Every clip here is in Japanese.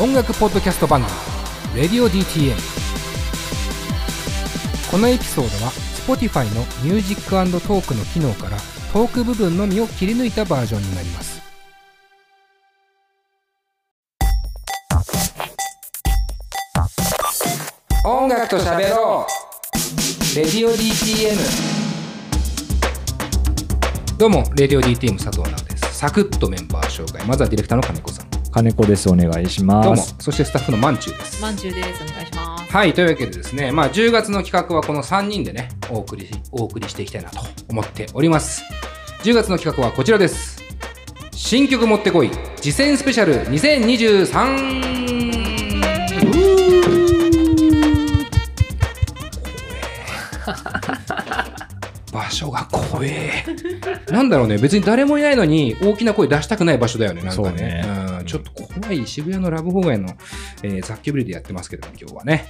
音楽ポッドキャスト番組「Radio.DTM」このエピソードは Spotify のミュージックトークの機能からトーク部分のみを切り抜いたバージョンになります。音楽と喋ろう。レディオ DTM どうもレディオ DTM 佐藤直です。サクッとメンバー紹介。まずはディレクターの金子さん。金子です。お願いします。どうも。そしてスタッフのまんちゅうです。まんじゅうです。お願いします。はい。というわけでですねまあ10月の企画はこの3人でねお送りお送りしていきたいなと思っております。10月の企画はこちらです。新曲持ってこい。次戦スペシャル2023 場所が怖え。なんだろうね。別に誰もいないのに大きな声出したくない場所だよねなんかねちょっと怖い渋谷のラブホ街の、えー雑居ビルでやってますけども今日はね。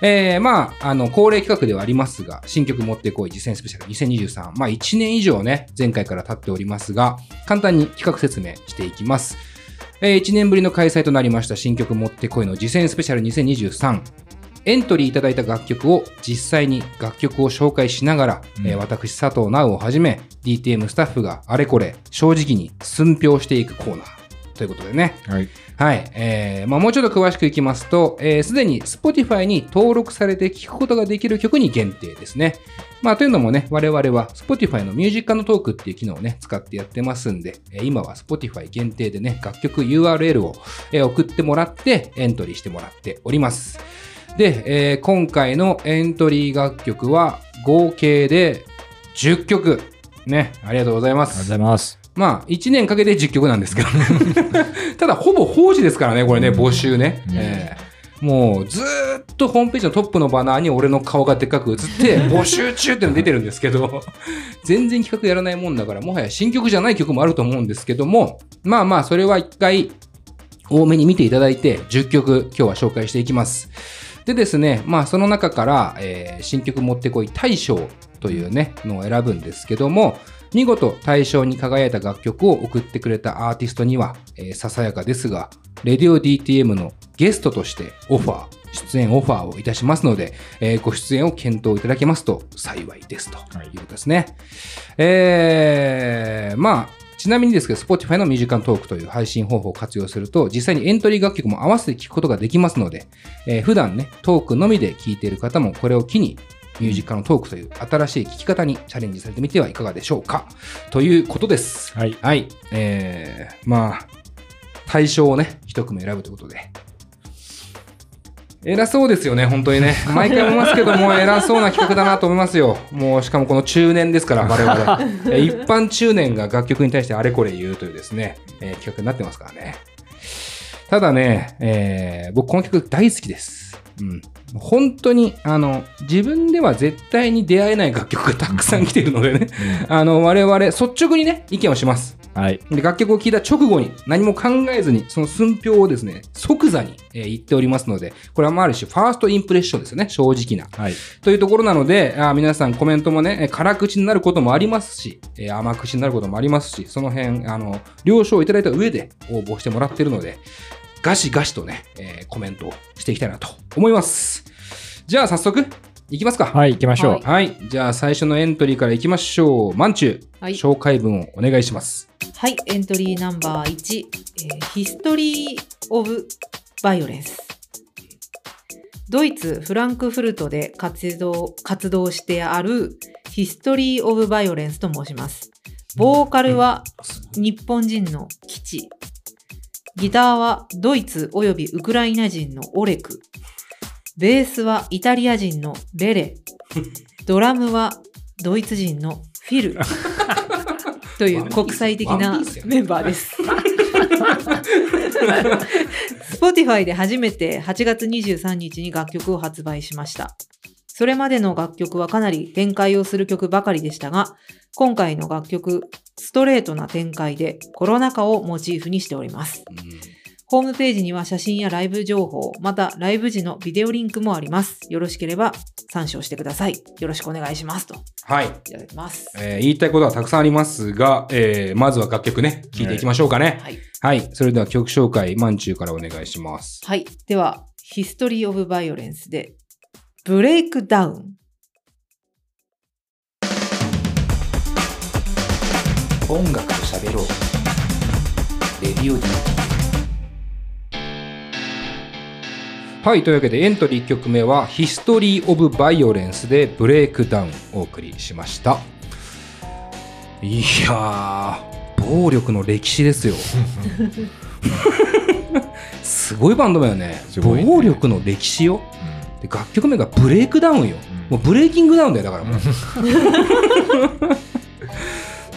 えーまああの恒例企画ではありますが新曲持ってこい実践スペシャル2023まあ1年以上ね前回から経っておりますが簡単に企画説明していきます。えー1年ぶりの開催となりました新曲持ってこいの次戦スペシャル2023エントリーいただいた楽曲を実際に楽曲を紹介しながら、うん。えー私佐藤直をはじめ DTM スタッフがあれこれ正直に寸評していくコーナーということでねはい。はい、えーまあ、もうちょっと詳しくいきますと、す、えー、で、に Spotify に登録されて聴くことができる曲に限定ですね。まあ、というのもね、我々は Spotify のミュージックのトークっていう機能をね、使ってやってますんで、えー今は Spotify 限定でね、楽曲 URL を、えー送ってもらって、エントリーしてもらっております。で、えー今回のエントリー楽曲は合計で10曲。ね、ありがとうございますありがとうござ。います。まあ、1年かけて10曲なんですけどね。ただ、ほぼ放置ですからね、これね、募集ね。もう、ずーっとホームページのトップのバナーに俺の顔がでっかく映って、募集中っての出てるんですけど、全然企画やらないもんだから、もはや新曲じゃない曲もあると思うんですけども、まあまあ、それは一回、多めに見ていただいて、10曲今日は紹介していきます。でですね、まあその中から、えー新曲持ってこい大賞というね、のを選ぶんですけども、見事大賞に輝いた楽曲を送ってくれたアーティストには、えーささやかですが、レディオ DTM のゲストとしてオファー、出演オファーをいたしますので、えーご出演を検討いただけますと幸いですとはいいうことですね。えー、まあ、ちなみにですけど、Spotify のミュージカルトークという配信方法を活用すると、実際にエントリー楽曲も合わせて聴くことができますので、えー普段ね、トークのみで聴いている方もこれを機に、ミュージカルトークという新しい聴き方にチャレンジされてみてはいかがでしょうか。ということです。はい。はい。えー、まあ、対象をね、一組選ぶということで。偉そうですよね、本当にね。毎回思いますけども、偉そうな企画だなと思いますよ。もう、しかもこの中年ですから、我々。えー一般中年が楽曲に対してあれこれ言うというですね、えー企画になってますからね。ただね、えー僕この曲大好きです。うん。本当に、あの、自分では絶対に出会えない楽曲がたくさん来てるのでね、あの、我々、率直にね、意見をします。はい。で楽曲を聴いた直後に何も考えずにその寸評をですね即座に、えー言っておりますのでこれはまあある種ファーストインプレッションですよね正直なはい。というところなのであー皆さんコメントもねえー辛口になることもありますし、えー甘口になることもありますしその辺あの了承いただいた上で応募してもらってるのでガシガシとね、えーコメントをしていきたいなと思いますじゃあ早速いきますかはい、行きましょう。はいはいじゃあ最初のエントリーからいきましょうまんちゅう、はい紹介文をお願いしますはい、エントリーナンバー1、えー History of Violence。ドイツ・フランクフルトで活動活動してある History of Violence と申します。ボーカルは日本人の基地。ギターはドイツおよびウクライナ人のオレク。ベースはイタリア人のベレ。ドラムはドイツ人のフィル。という国際的なワンピースやんメンバーです。Spotify で初めて8月23日に楽曲を発売しました。それまでの楽曲はかなり展開をする曲ばかりでしたが、今回の楽曲、ストレートな展開でコロナ禍をモチーフにしております。ホームページには写真やライブ情報、またライブ時のビデオリンクもあります。よろしければ参照してください。よろしくお願いします。とはい。いただきます。えー言いたいことはたくさんありますが、えーまずは楽曲ね、聴いていきましょうかね。はい。はい。それでは曲紹介、まんちゅうからお願いします。はい。では、History of Violence で、ブレイクダウン。音楽と喋ろう。レディオ D。はい。というわけで、エントリー1曲目は、History of Violence でブレイクダウンお送りしました。いやー、暴力の歴史ですよ。すごいバンドだよね。ね暴力の歴史よ。で楽曲名がブレイクダウンよ。もうブレイキングダウンだよ、だからもう。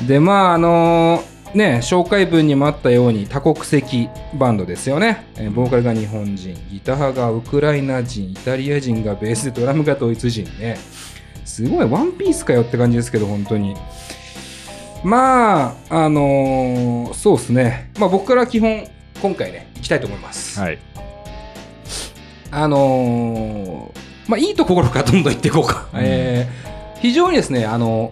で、まあ、あのね、紹介文にもあったように多国籍バンドですよね。えーボーカルが日本人、ギターがウクライナ人、イタリア人がベースでドラムがドイツ人ね。すごいワンピースかよって感じですけど、本当に。まあ、あのーそうですね。まあ僕から基本、今回ね、行きたいと思います。はい。あのーまあいいところからどんどん言っていこうか。うんえー非常にですね、あの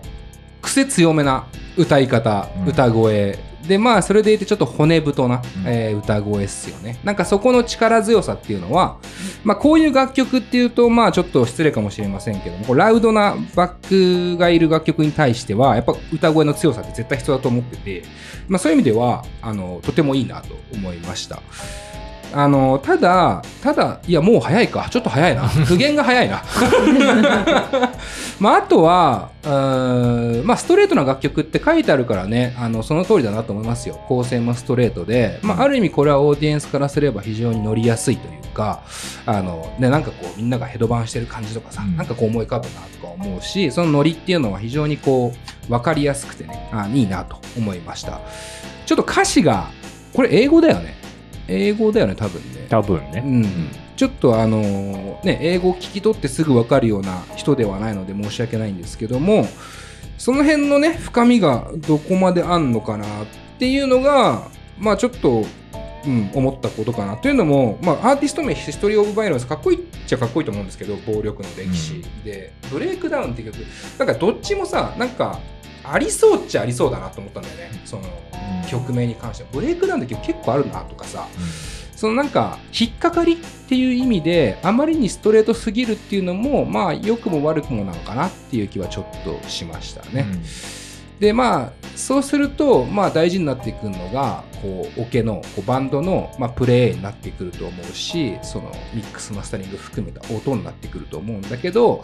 癖強めな歌い方、うん歌声。で、まあ、それでいてちょっと骨太な、うんえー歌声っすよね。なんかそこの力強さっていうのは、まあ、こういう楽曲っていうと、まあ、ちょっと失礼かもしれませんけども、ラウドなバックがいる楽曲に対しては、やっぱ歌声の強さって絶対必要だと思ってて、まあ、そういう意味では、あの、とてもいいなと思いました。あの、ただ、ただ、いや、もう早いか。ちょっと早いな。苦言が早いな。まあ、あとは、まあ、ストレートな楽曲って書いてあるからね、あの、その通りだなと思いますよ。構成もストレートで、まあ、ある意味これはオーディエンスからすれば非常に乗りやすいというか、あの、ね、なんかこう、みんながヘドバンしてる感じとかさ、うんなんかこう思い浮かぶなとか思うし、そのノリっていうのは非常にこう、わかりやすくてね、あいいなと思いました。ちょっと歌詞が、これ英語だよね。英語だよね、多分ね。多分ね。うん、ちょっとあのね英語を聞き取ってすぐ分かるような人ではないので申し訳ないんですけどもその辺のね深みがどこまであんのかなっていうのがまあちょっと、うん、思ったことかなというのも、まあ、アーティスト名「ヒストリー・オブ・バイオレンス」かっこいいっちゃかっこいいと思うんですけど暴力の歴史、で「ブレイクダウン」って曲なんかどっちもさなんかありそうっちゃありそうだなと思ったんだよね。そのうん。曲名に関しては。ブレイクダウンって曲結構あるなとかさそのなんか引っかかりっていう意味であまりにストレートすぎるっていうのもまあ良くも悪くもなのかなっていう気はちょっとしましたね。でまあそうするとまあ大事になってくるのがこうオケのこうバンドの、まあ、プレイになってくると思うしそのミックスマスタリング含めた音になってくると思うんだけど、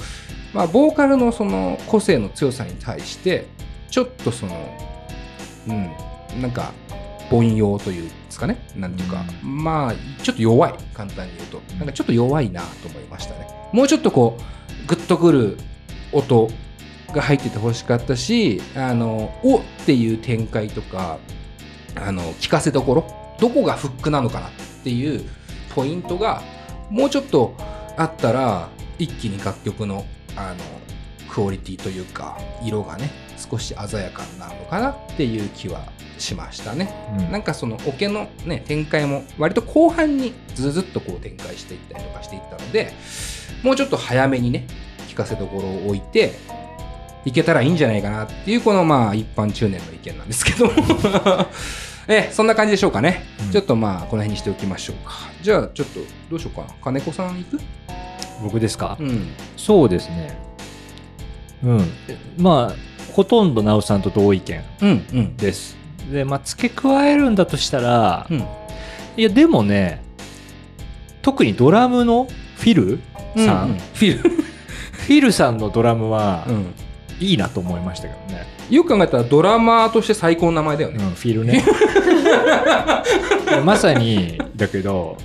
まあ、ボーカルのその個性の強さに対してちょっとそのうんなんか凡庸というんですかね。なんていうか、まあちょっと弱い。簡単に言うと。なんかちょっと弱いなと思いましたね。もうちょっとこうグッとくる音が入っててほしかったしあのおっていう展開とかあの聞かせどころ。どこがフックなのかなっていうポイントがもうちょっとあったら一気に楽曲のあのクオリティというか色がね少し鮮やかになるのかなっていう気はしましたね。うん。なんかそのオケのね展開も割と後半にずずっとこう展開していったりとかしていったのでもうちょっと早めにね聞かせどころを置いていけたらいいんじゃないかなっていうこのまあ一般中年の意見なんですけど えそんな感じでしょうかね、うん。ちょっとまあこの辺にしておきましょうか。じゃあちょっとどうしようか。な金子さん行く？僕ですか？うん。そうですね。うん。まあ、ほとんどなおさんと同意見うんうんです。で、まあ、付け加えるんだとしたら、うんいや、でもね、特にドラムのフィルさん、うんうんフィル、フィルさんのドラムはうん、いいなと思いましたけどね。よく考えたらドラマーとして最高の名前だよね、うん、フィルね。まさに、だけど、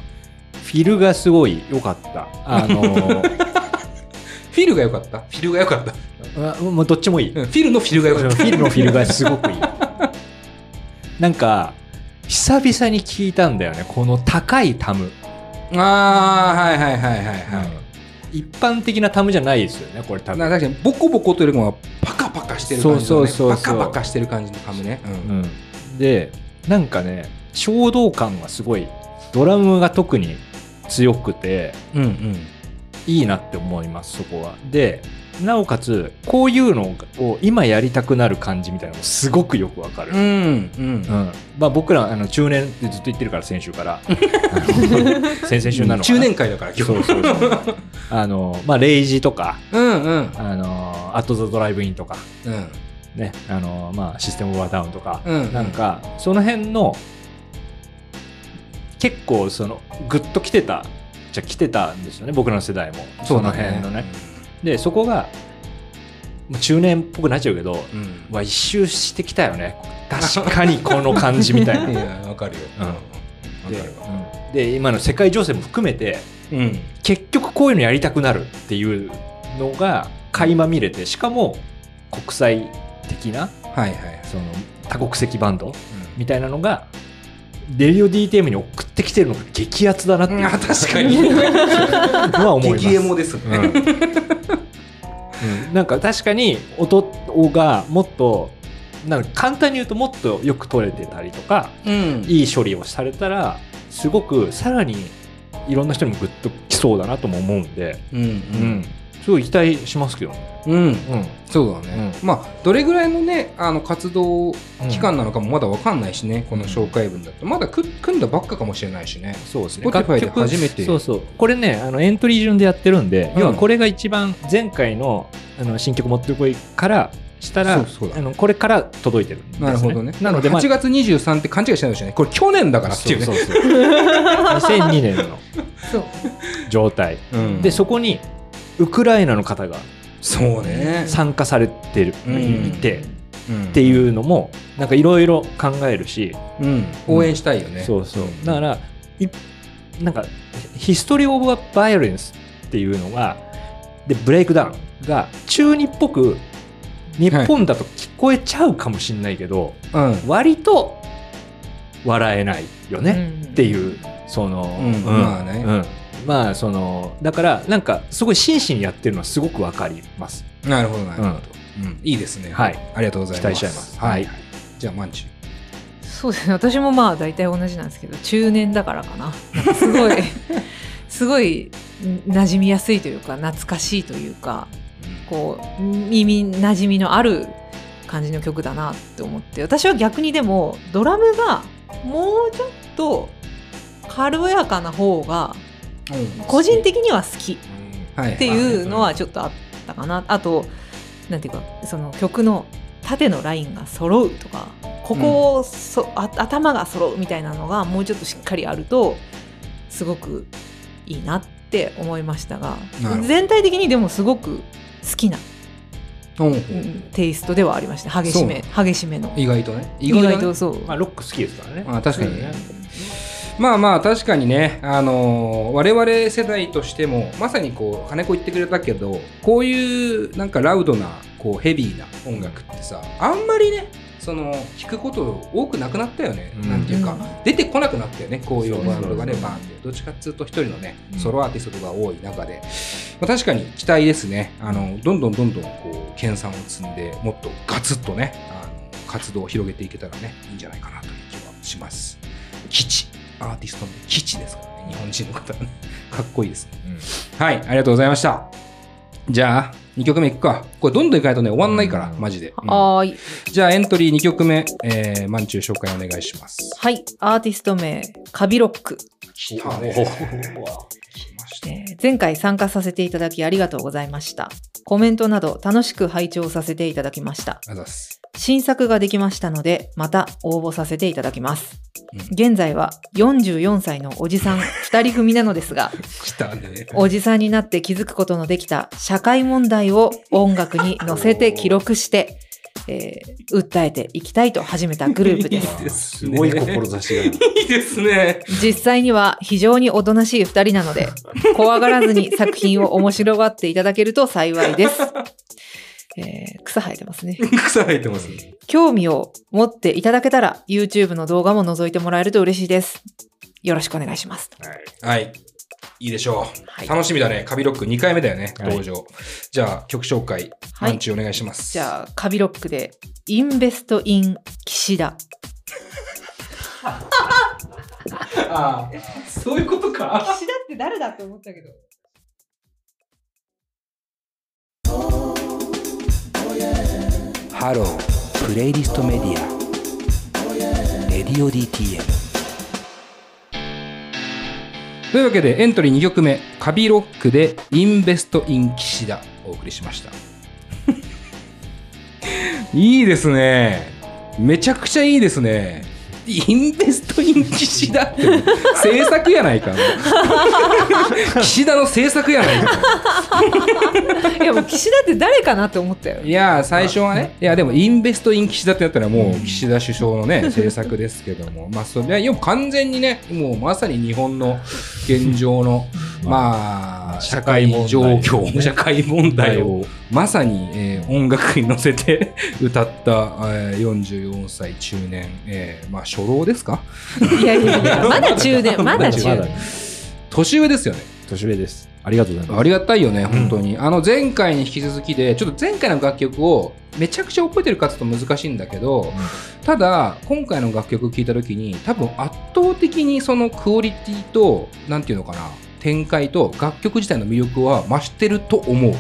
フィルがすごい良かった。あの、フィルが良かったフィルが良かった、あもうどっちもいい。うん。フィルのフィルが良かった。フィルのフィルがすごくいい。なんか、久々に聞いたんだよね、この高いタム。ああはいはいはいはいはい、一般的なタムじゃないですよね、これ多分。な確かにボコボコというよりもパカパカしてる感じの、ね、そうそうそうパカパカしてる感じのハムね、うん。うん。で、なんかね、衝動感がすごいドラムが特に強くてうんうん。いいなって思いますそこは。でなおかつこういうのを今やりたくなる感じみたいなのもすごくよくわかる。うんうん。うん。まあ、僕らあの中年ってずっと言ってるから先週から。先々週なのかな。中年会だから今日。そうそうそう。あのまあレイジとか。うんうん。あのアット・ザ・ドライブインとか。うん。ねあのまあシステム・オブ・ア・ダウンとか、うん。なんかその辺の結構そのグッと来てたじゃ来てたんですよね僕らの世代も。その辺のねでそこが中年っぽくなっちゃうけどうん。わ一周してきたよね。確かにこの感じみたいな。わかるよ。うん。わでで今の世界情勢も含めてうん。結局こういうのやりたくなるっていうのが垣間見れてしかも国際的なはいはいはい。その多国籍バンドうん。みたいなのがデリオ DTM に送ってきてるのが激アツだなっていう。あ確かに。のは思います。激エモですね。うん。うん。なんか確かに音がもっとなんか簡単に言うともっとよく取れてたりとかうん。いい処理をされたらすごくさらにいろんな人にもグッときそうだなとも思うんで、うん。うんすごい期待しますけどね。うん。うん。うんそうだね、まあどれぐらいのねあの活動期間なのかもまだわかんないしね、この紹介文だと。まだく組んだばっかかもしれないしね。そうですね。Spotify で初めて。そうそう。これね、あのエントリー順でやってるんで、うん。要はこれが一番前回のあの新曲持ってこいからしたら、そうそうだあのこれから届いてるね。なるほどね。なので、まあ、8月23って勘違いしないでほしいね。これ去年だからっていうね。そうそうそう。2002年の状態。うん。で、そこにウクライナの方がそうね。参加されてる、うん。いて、うん。っていうのも、なんかいろいろ考えるし、うん。応援したいよね、そうそう。だから、いなんか、 History of Violence っていうのが、で、ブレイクダウンが中二っぽく、日本だと聞こえちゃうかもしれないけど、うん。割と笑えないよね、うんっていう、その、うん。まあね。うんまあ、その、だから、なんか、すごい真摯にやってるのはすごくわかります。なるほどなるほど、うん。いいですね。はい。ありがとうございます。期待しちゃいます。はい、はい。じゃあマンチそうですね。私もまあ大体同じなんですけど中年だからかな。なんかすごい すごい馴染みやすいというか懐かしいというかこう耳馴染みのある感じの曲だなって思って。私は逆にでもドラムがもうちょっと軽やかな方が個人的には好きはいっていうのはちょっとあったかな。あと、なんていうか、その曲の縦のラインが揃うとか、ここをそ、あ頭が揃うみたいなのがもうちょっとしっかりあると、すごくいいなって思いましたが全体的にでもすごく好きな、うんうんテイストではありました。激しめ、激しめの。意外とね意外ねとそう。まあ、ロック好きですからね。まあ確かにねまあまあ確かにね、あのー我々世代としてもまさにこう金子言ってくれたけどこういうなんかラウドなこうヘビーな音楽ってさあんまりねその聞くこと多くなくなったよね、うん。なんていうか、うん。出てこなくなったよねこういうバンドがねバーンって。どっちかっつうと一人のねうん。ソロアーティストが多い中で、まあ、確かに期待ですね。あのどんどんどんどんこう研鑽を積んでもっとガツッとねあの活動を広げていけたらねいいんじゃないかなという気はします。基地アーティストの基地ですからね。日本人の方はね。かっこいいですね。はいありがとうございました。じゃあ2曲目いくか。これどんどんいかないとね終わんないから、うん。マジで、うん。はーい。じゃあエントリー2曲目、えー、マンチュー紹介お願いします。はい。アーティスト名、カビロック。来たね。前回参加させていただきありがとうございました。コメントなど楽しく拝聴させていただきました。新作ができましたので、また応募させていただきます。うん現在は44歳のおじさん2人組なのですが、来たねおじさんになって気づくことのできた社会問題を音楽に乗せて記録して、えー訴えていきたいと始めたグループで いいす。ですすごい志が。いいですね実際には非常におとなしい2人なので、怖がらずに作品を面白がっていただけると幸いです。えー草生えてますね。草生えてますね興味を持っていただけたら YouTube の動画も覗いてもらえると嬉しいです。よろしくお願いします。はい。いいでしょう。はい楽しみだね。カビロック2回目だよね、はい登場。じゃあ、曲紹介、はいマンチお願いします。じゃあ、カビロックで、 Invest in 岸田。ああ、そういうことか。岸田って誰だって思ったけど。ハロー、プレイリストメディア。レディオ DTM。というわけで、エントリー2曲目、カビロックで Invest in 岸田、お送りしました。いいですね。めちゃくちゃいいですね。インベストイン岸田って制作やないか。岸田の制作やないか。いやもう岸田って誰かなって思ったよ。いや最初はね、いやでもインベストイン岸田ってやったらもう岸田首相のね、政策ですけども、まあそれは完全にね、もうまさに日本の現状の、まあ、社会状況、社会問題をまさに、えー、音楽に乗せて 歌った、えー、44歳中年、えー、まあ初老ですか？いやいやいや、まだ中年、まだ中年。年上ですよね。年上です。ありがとうございます。ありがたいよね、本当に。うん、あの、前回に引き続きで、ちょっと前回の楽曲をめちゃくちゃ覚えてるかっていうと難しいんだけど、うん、ただ、今回の楽曲を聴いた時に、多分圧倒的にそのクオリティと、なんていうのかな、展開と楽曲自体の魅力は増してると思う。うん。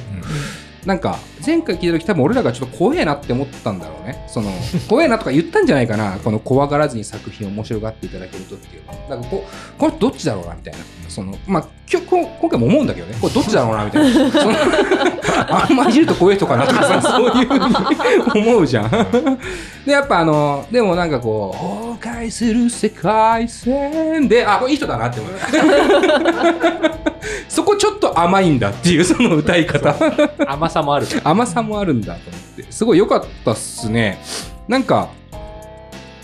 なんか前回聞いた時多分俺らがちょっと怖えなって思ったんだろうね。その怖えなとか言ったんじゃないかな。この怖がらずに作品を面白がっていただけるとっていうなんかここれどっちだろうなみたいな。そのまあ今日今回も思うんだけどね。これどっちだろうなみたいな。あんまりいじると怖い人かなとかさそういうふうに思うじゃんでやっぱあのでもなんかこう崩壊する世界線であこれいい人だなって思う。そこちょっと甘いんだっていうその歌い方。甘さもある。甘さもあるんだと思って。すごい良かったっすね。なんか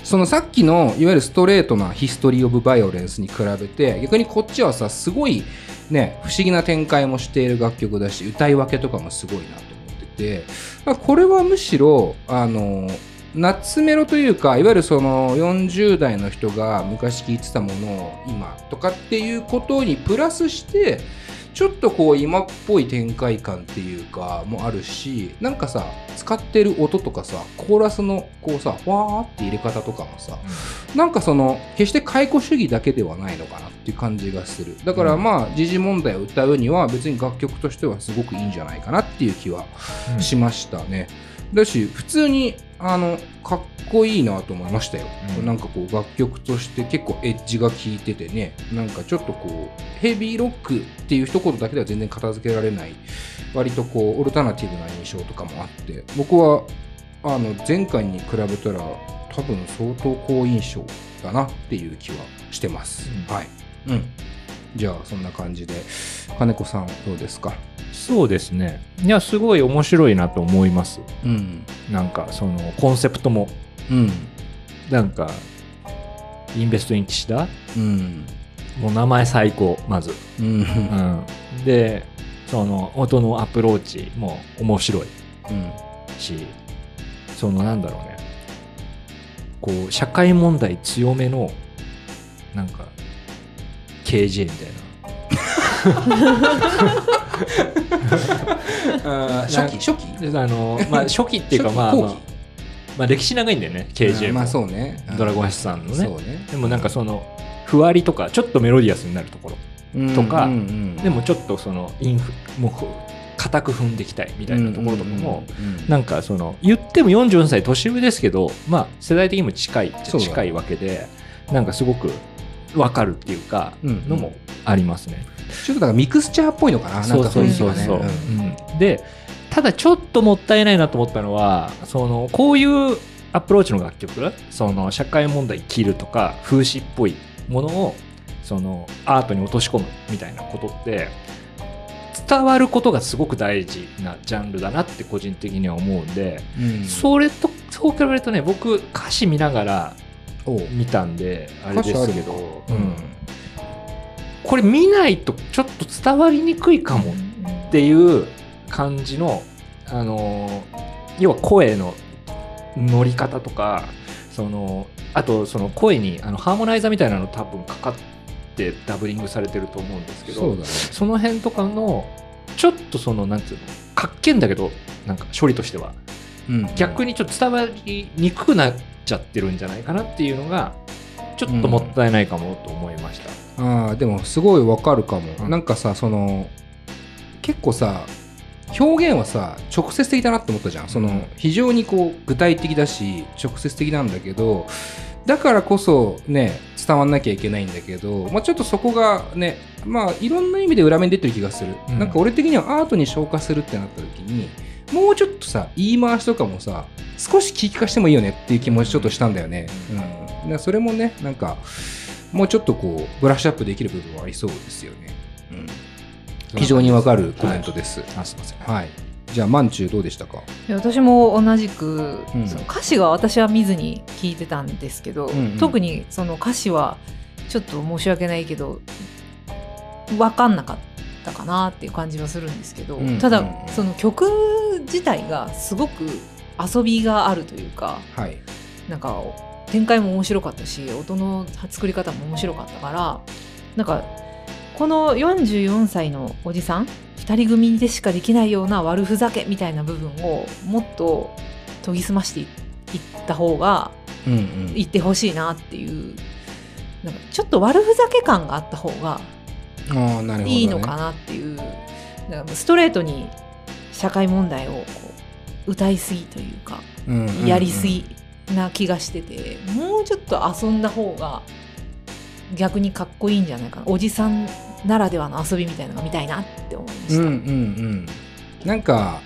そのさっきのいわゆるストレートなヒストリー・オブ・バイオレンスに比べて逆にこっちはさすごいね不思議な展開もしている楽曲だし歌い分けとかもすごいなと思ってて、まあ、これはむしろあの夏メロというかいわゆるその40代の人が昔聴いてたものを今とかっていうことにプラスしてちょっとこう今っぽい展開感っていうかもあるしなんかさ使ってる音とかさコーラスのこうさわーって入れ方とかもさ、うん、なんかその決して解雇主義だけではないのかなっていう感じがする。だからまあ時事問題を歌うには別に楽曲としてはすごくいいんじゃないかなっていう気はしましたね、うん、だし普通にあのかっこいいなと思いましたよ、うん、なんかこう楽曲として結構エッジが効いててね。なんかちょっとこうヘビーロックっていう一言だけでは全然片付けられない。割とこうオルタナティブな印象とかもあって。僕はあの前回に比べたら多分相当好印象だなっていう気はしてます、うん、はい、うん、じゃあそんな感じで。金子さんどうですか？そうですね。いやすごい面白いなと思います、うん、なんかそのコンセプトも、うん、なんかインベストイン岸田、うん、もう名前最高まず、うん、うん、でその音のアプローチも面白い、うん、しそのなんだろうね。こう社会問題強めのなんか KJ みたいな 初期初期？あの、まあ、初期っていうかまあ、まあ、まあ、歴史長いんだよね KJ も、まあそうね、ドラゴンヘスさんのね、ね、でもなんかそのふわりとかちょっとメロディアスになるところ。とか、うんうん。うん、でもちょっとそのインフもう固く踏んでいきたいみたいなところとかも、なんかその言っても44歳年上ですけど、まあ、世代的にも近い近いわけでなんかすごく分かるっていうかのもありますね。ちょっとだからミクスチャーっぽいのかなそうそうそうそう、ね。うん、でただちょっともったいないなと思ったのはそのこういうアプローチの楽曲その社会問題切るとか風刺っぽいものをそのアートに落とし込むみたいなことって伝わることがすごく大事なジャンルだなって個人的には思うんで、うん、それとそう比べるとね僕歌詞見ながら見たんであれですけど、うん、これ見ないとちょっと伝わりにくいかもっていう感じの、あの要は声の乗り方とかそのあとその声にあのハーモナイザーみたいなの多分かかってダブリングされてると思うんですけどそ、ね,、の辺とかのちょっとそのなんていうのかっけんだけどなんか処理としては、うん、逆にちょっと伝わりにくくなっちゃってるんじゃないかなっていうのがちょっともったいないかもと思いました、ああでもすごいわかるかも、うん。なんかさその結構さ表現はさ直接的だなって思ったじゃん。その非常にこう具体的だし直接的なんだけどだからこそね伝わんなきゃいけないんだけど、まあ、ちょっとそこがねまあいろんな意味で裏目に出てる気がする、うん。なんか俺的にはアートに昇華するってなった時にもうちょっとさ言い回しとかもさ少し聞き化してもいいよねっていう気持ちちょっとしたんだよね、うん、だからそれもねなんかもうちょっとこうブラッシュアップできる部分はありそうですよね、うん、非常にわかるコメント。ですあすいません。はい、じゃあまんちゅうどうでしたか？私も同じく、うん。その歌詞は私は見ずに聞いてたんですけど、うんうん。特にその歌詞はちょっと申し訳ないけど分かんなかったかなっていう感じはするんですけど、うんただ、うん。その曲自体がすごく遊びがあるというかはい。なんか展開も面白かったし音の作り方も面白かったからなんかこの44歳のおじさん2人組でしかできないような悪ふざけみたいな部分をもっと研ぎ澄ましていった方がうんうん。いってほしいなっていうなんかちょっと悪ふざけ感があった方がいいのかなっていうなんかストレートに社会問題をこう歌いすぎというかうんうんうん。やりすぎな気がしてて、もうちょっと遊んだ方が逆にかっこいいんじゃないかな。おじさんならではの遊びみたいなのが見たいなって思いました、うんうんうん。なんか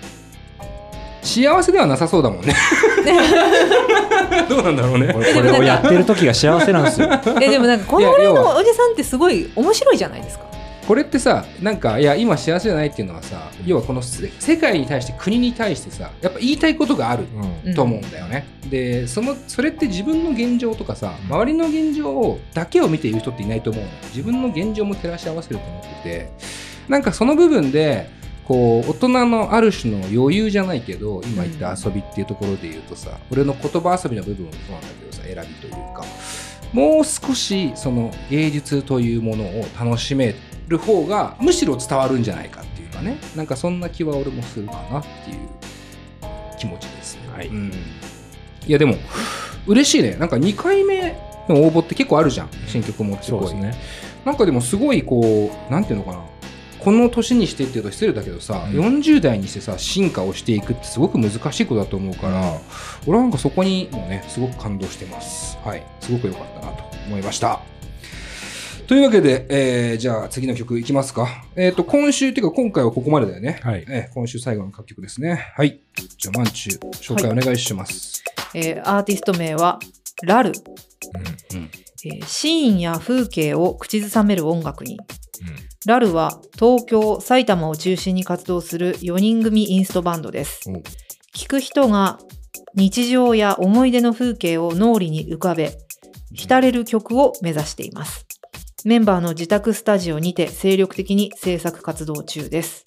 幸せではなさそうだもんね。どうなんだろうね。これをやってる時が幸せなんですよ。えでもなんかこのぐらいいや要はのおじさんってすごい面白いじゃないですかこれってさなんかいや今幸せじゃないっていうのはさ要はこのせ世界に対して国に対してさやっぱ言いたいことがあるうん。と思うんだよね、でそのそれって自分の現状とかさうん。周りの現状をだけを見ている人っていないと思うの自分の現状も照らし合わせると思ってて。なんかその部分でこう大人のある種の余裕じゃないけど今言った遊びっていうところで言うとさ、俺の言葉遊びの部分もそうなんだけどさ選びというか。もう少しその芸術というものを楽しめる方がむしろ伝わるんじゃないかっていうかね。なんかそんな気は俺もするかなっていう気持ちですね。はい。うん、いやでも嬉しいね。なんか2回目の応募って結構あるじゃん。新曲もすごい。そうですね。なんかでもすごいこうなんていうのかな。この年にしてっていうと失礼だけどさ、うん。40代にしてさ進化をしていくってすごく難しいことだと思うから、俺はなんかそこにもねすごく感動してます。はい。すごく良かったなと思いましたというわけで、えーじゃあ次の曲いきますか。えっ、と、今週っていうか今回はここまでだよね。はいえー今週最後の楽曲ですね。はい。じゃあ、マンチュ紹介お願いします。えーアーティスト名はラル、うんえーシーンや風景を口ずさめる音楽にラルは東京、埼玉を中心に活動する4人組インストバンドです。お聴く人が日常や思い出の風景を脳裏に浮かべ、浸れる曲を目指しています。メンバーの自宅スタジオにて精力的に制作活動中です。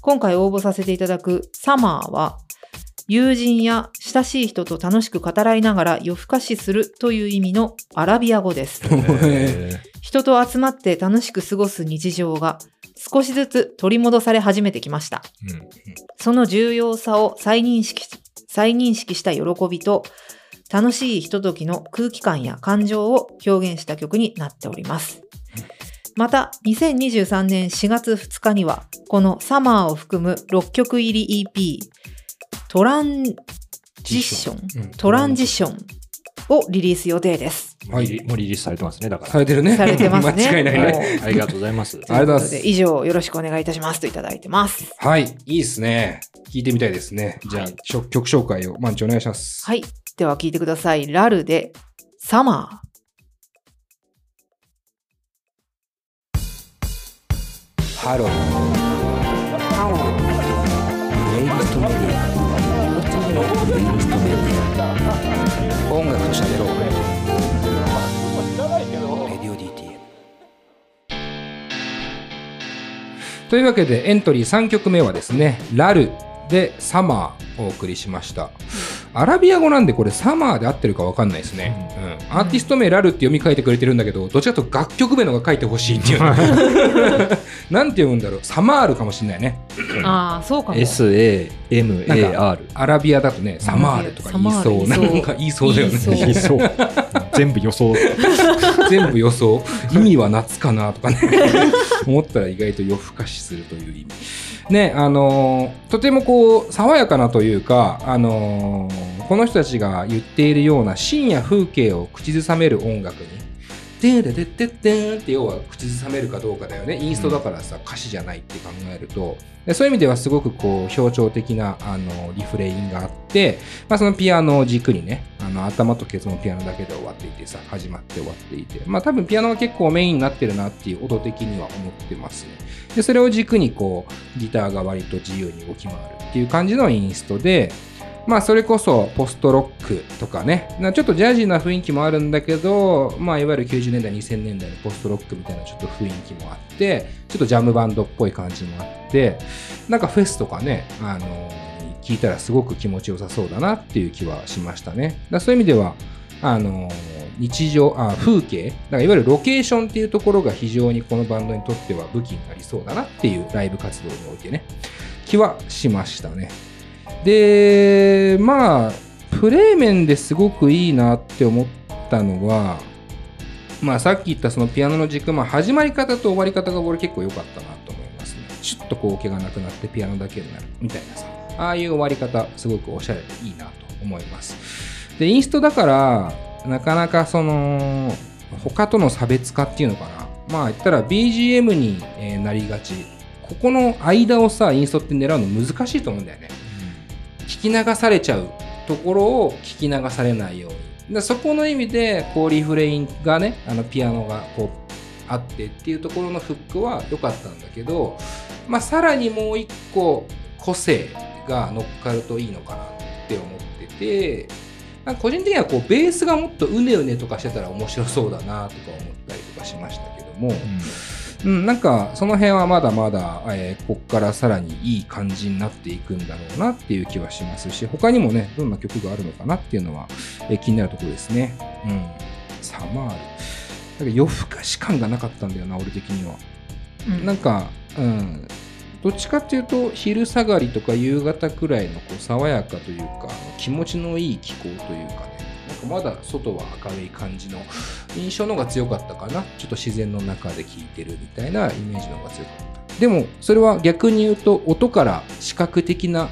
今回応募させていただくサマーは、友人や親しい人と楽しく語らいながら夜更かしするという意味のアラビア語です。え 人と集まって楽しく過ごす日常が少しずつ取り戻され始めてきました。ーうんその重要さを再認識し再認識した喜びと楽しいひとときの空気感や感情を表現した曲になっております。また、2023年4月2日には、このサマーを含む6曲入り EP、トランジッション、うんトランジションをリリース予定です。もうリリもうリリースされてますねだからされてるね。されてますね。間違いないね。ありがとうございますありがとうございます以上よろしくお願いいたしますといただいてます。はい。いいですね。聞いてみたいですね。じゃあ、曲紹介をマンチお願いします。はい。では聞いてください。ラルでサマー。ハロー。ハロー。プレイリストメディア。プレイリストメディア。音楽と喋ろう。レディオ DTM。というわけでエントリー3曲目はですね「ラル」で「サマー」をお送りしましたアラビア語なんでこれサマーで合ってるか分かんないですね、うん。アーティスト名ラルって読み書いてくれてるんだけどどっちかというと楽曲名のが書いてほしいっていう。なんて読むんだろう。サマールかもしれないね。ああ、そうかも。SAMAR アラビアだとねサマールとか言いそうなんか言いそうだよね。言いそう。言いそう。全部予想。全部予想。意味は夏かなとかね。思ったら意外と夜更かしするという意味。ねあのーとてもこう爽やかなというかあのーこの人たちが言っているような深夜風景を口ずさめる音楽に「でんででででん」って要は口ずさめるかどうかだよね。インストだからさ、歌詞じゃないって考えるとでそういう意味ではすごくこう象徴的なあのリフレインがあって、まあ、そのピアノを軸にねあの頭とケツのピアノだけで終わっていてさ始まって終わっていて。まあ多分ピアノが結構メインになってるなっていう音的には思ってますね。でそれを軸にこうギターが割と自由に動き回るっていう感じのインストでまあそれこそポストロックとかね。なちょっとジャージーな雰囲気もあるんだけどまあいわゆる90年代2000年代のポストロックみたいなちょっと雰囲気もあってちょっとジャムバンドっぽい感じもあってなんかフェスとかねあの聞いたらすごく気持ちよさそうだなっていう気はしましたね。だそういう意味ではあの日常あ風景だからいわゆるロケーションっていうところが非常にこのバンドにとっては武器になりそうだなっていうライブ活動においてね気はしましたね。でまあプレー面ですごくいいなって思ったのはまあさっき言ったそのピアノの軸、まあ、始まり方と終わり方が俺結構良かったなと思いますね。シュッとこう毛がなくなってピアノだけになるみたいなさああいう終わり方すごくおしゃれでいいなと思います。でインストだからなかなかその他との差別化っていうのかな。まあ言ったら BGM になりがち。ここの間をさインストって狙うの難しいと思うんだよね。聞き流されちゃうところを聞き流されないように。でそこの意味でこうリフレインがねあのピアノがこうあってっていうところのフックは良かったんだけど、まあ、さらにもう一個個性が乗っかるといいのかなって思ってて個人的にはこうベースがもっとうねうねとかしてたら面白そうだなとか思ったりとかしましたけども、う、なんかその辺はまだまだ、えーこっからさらにいい感じになっていくんだろうなっていう気はしますし他にもねどんな曲があるのかなっていうのは、えー気になるところですね。うん、サマールなんか夜更かし感がなかったんだよな俺的には。うんなんか、うん、どっちかっていうと昼下がりとか夕方くらいのこう爽やかというか気持ちのいい気候というかねまだ外は明るい感じの印象の方が強かったかなちょっと自然の中で聴いてるみたいなイメージの方が強かったでもそれは逆に言うと音から視覚的な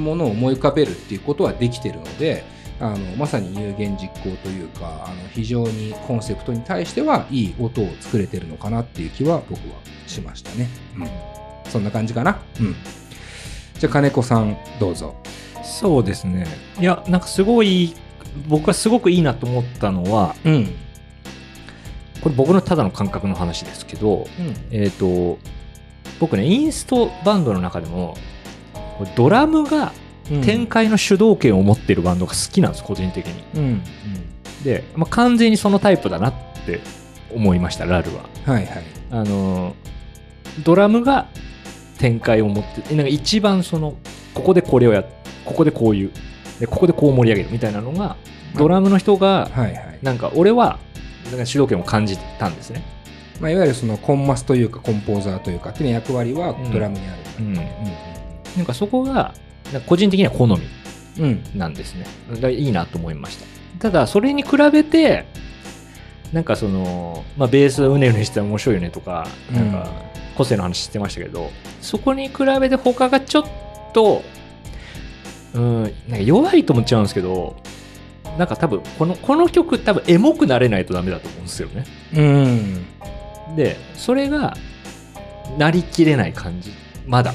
ものを思い浮かべるっていうことはできてるのであのまさに有言実行というかあの非常にコンセプトに対してはいい音を作れてるのかなっていう気は僕はしましたね。うん、そんな感じかな。うん、じゃあ金子さんどうぞ。そうですねいやなんかすごい僕はすごくいいなと思ったのはうん。これ僕のただの感覚の話ですけどうん。えっ、と僕ねインストバンドの中でもドラムが展開の主導権を持ってるバンドが好きなんです個人的にうん。うん。で、まあ、完全にそのタイプだなって思いましたラルははいはい。あのードラムが展開を持ってなんか一番そのここでこれをやっここでこういうでここでこう盛り上げるみたいなのがドラムの人がはいはい。なんか俺はなんか主導権を感じたんですねまあ、いわゆるそのコンマスというかコンポーザーというかっていう役割はドラムにあるんだうんなんかそこが個人的には好みうん。うん。なんですねだからいいなと思いましたただそれに比べてなんかその、まあ、ベースうねうねして面白いよねとかなんか個性の話してましたけどそこに比べて他がちょっとうんなんか弱いと思っちゃうんですけどなんか多分このこの曲多分エモくなれないとダメだと思うんですよねうん。でそれがなりきれない感じまだ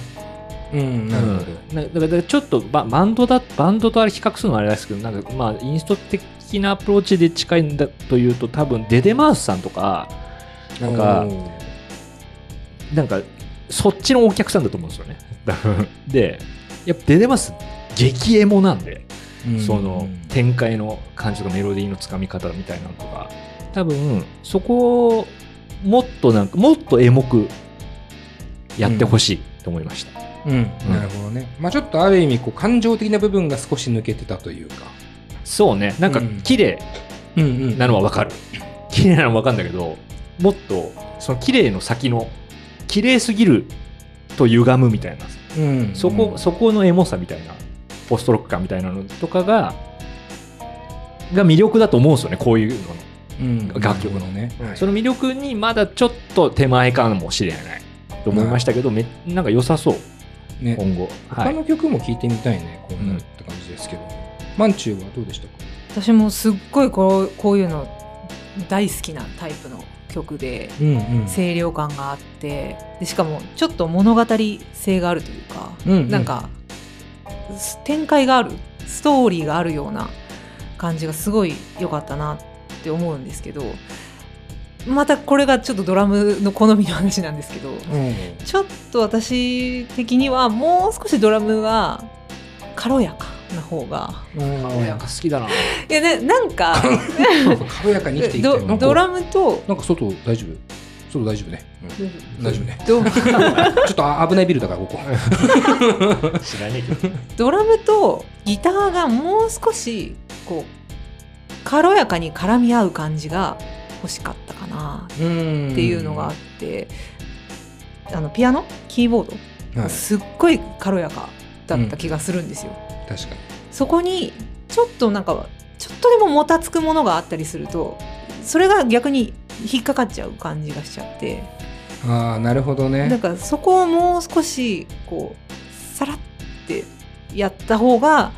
うん。なるほど。うんなだからちょっとババンドだバンドとあれ比較するのはあれですけどなんかまあインスト的なアプローチで近いんだというと多分デデマウスさんとかなんかなんかそっちのお客さんだと思うんですよね でやっぱデデマウス激エモなんで、うんその展開の感じとかメロディーのつかみ方みたいなのとか多分そこをもっとなんかもっとエモくやってほしいと思いました、うん。なるほどね。まあちょっとある意味こう感情的な部分が少し抜けてたというか。そうねなんかうん綺麗うんうんなのはわかる。綺麗なのはわかるんだけど、もっと、その綺麗の先の、綺麗すぎると歪むみたいな、うん。そこ、うんそこのエモさみたいな、ポストロック感みたいなのとかが、が魅力だと思うんですよねこういうのの。うん。楽曲の。ね、その魅力にまだちょっと手前かもしれないと思いましたけど、めなんか良さそう。ね。今後。はい。他の曲も聴いてみたいねこうなるって感じですけど、マンチューはどうでしたか？私もすっごいこうこういうの大好きなタイプの曲でうんうん。清涼感があって。でしかもちょっと物語性があるというか、うんうん。なんかす展開があるストーリーがあるような感じがすごい良かったなって思うんですけどまたこれがちょっとドラムの好みの話なんですけどうん。ちょっと私的にはもう少しドラムが軽やかな方が軽やか好きだな。いやねなんか 軽やかに生きていきたいドラムとなんか外大丈夫？外大丈夫ね、うん。大丈夫ね。ド ちょっとあ危ないビルだからここ。知らねえけど。ドラムとギターがもう少しこう軽やかに絡み合う感じが欲しかったかな。っっていうのがあって、あのピアノ？キーボード、はい、すっごい軽やかだった気がするんですよ。確かに。そこにちょっとなんかちょっとでももたつくものがあったりするとそれが逆に引っかかっちゃう感じがしちゃって。ああなるほどね。だからそこをもう少しこうさらってやった方が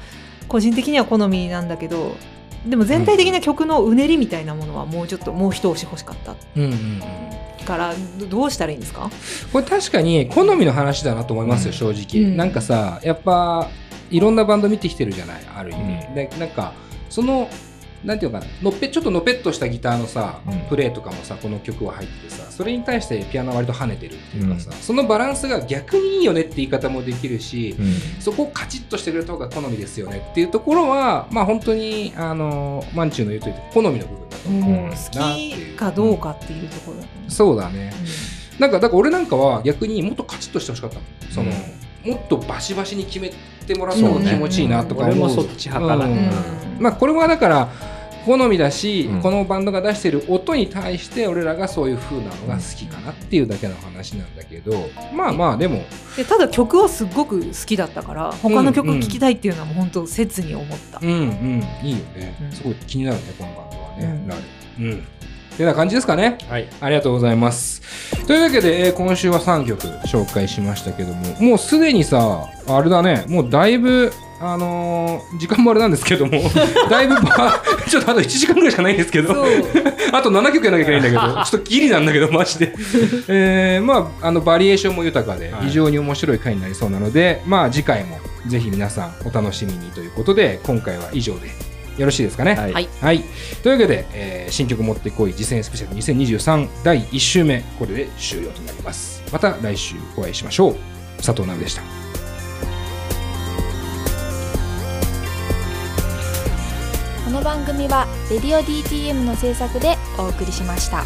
個人的には好みなんだけどでも全体的な曲のうねりみたいなものはもうちょっともう一押し欲しかった。うんうんうん。からどどうしたらいいんですか？これ確かに好みの話だなと思いますよ、正直、うん。なんかさやっぱいろんなバンド見てきてるじゃないある意味、うん。でなんかそのなんていうのかなのっぺちょっとのっぺっとしたギターのさ、うん。プレイとかもさこの曲は入っててさそれに対してピアノは割と跳ねてるっていうかさ、そのバランスが逆にいいよねって言い方もできるし、そこをカチッとしてくれた方が好みですよねっていうところはまあ本当にあのマンチューの言うとり好みの部分だと思う、もう。な好きかどうかっていうところそうだね。なんかだから俺なんかは逆にもっとカチッとしてほしかったの。その、もっとバシバシに決めてもらった方が気持ちいいなとか思う。俺もそっち派かな。うん。うん。まあこれはだから好みだし、うん。このバンドが出してる音に対して俺らがそういう風なのが好きかなっていうだけの話なんだけどまあまあでも。でただ曲はすっごく好きだったから他の曲聴きたいっていうのはもう本当切に思った、うん。うん。いいよね、うん。すごい気になるねこのバンドはね、うん。なるうん。ってな感じですかねはい。ありがとうございます。というわけで、えー今週は3曲紹介しましたけども、もうすでにさ、あれだね、もうだいぶ、あのー時間もあれなんですけども、だいぶば、ちょっとあと1時間ぐらいしかないんですけど、あと7曲やらなきゃいけないんだけど、ちょっとギリなんだけど、マジで。えーまあ、あの、バリエーションも豊かではい、非常に面白い回になりそうなので、まあ、次回もぜひ皆さんお楽しみにということで、今回は以上でよろしいですかね？はいはいはい。というわけで、えー新曲持ってこい実践スペシャル2023第1週目、これで終了となります。また来週お会いしましょう。佐藤直でした。この番組は「レディオ DTM」の制作でお送りしました。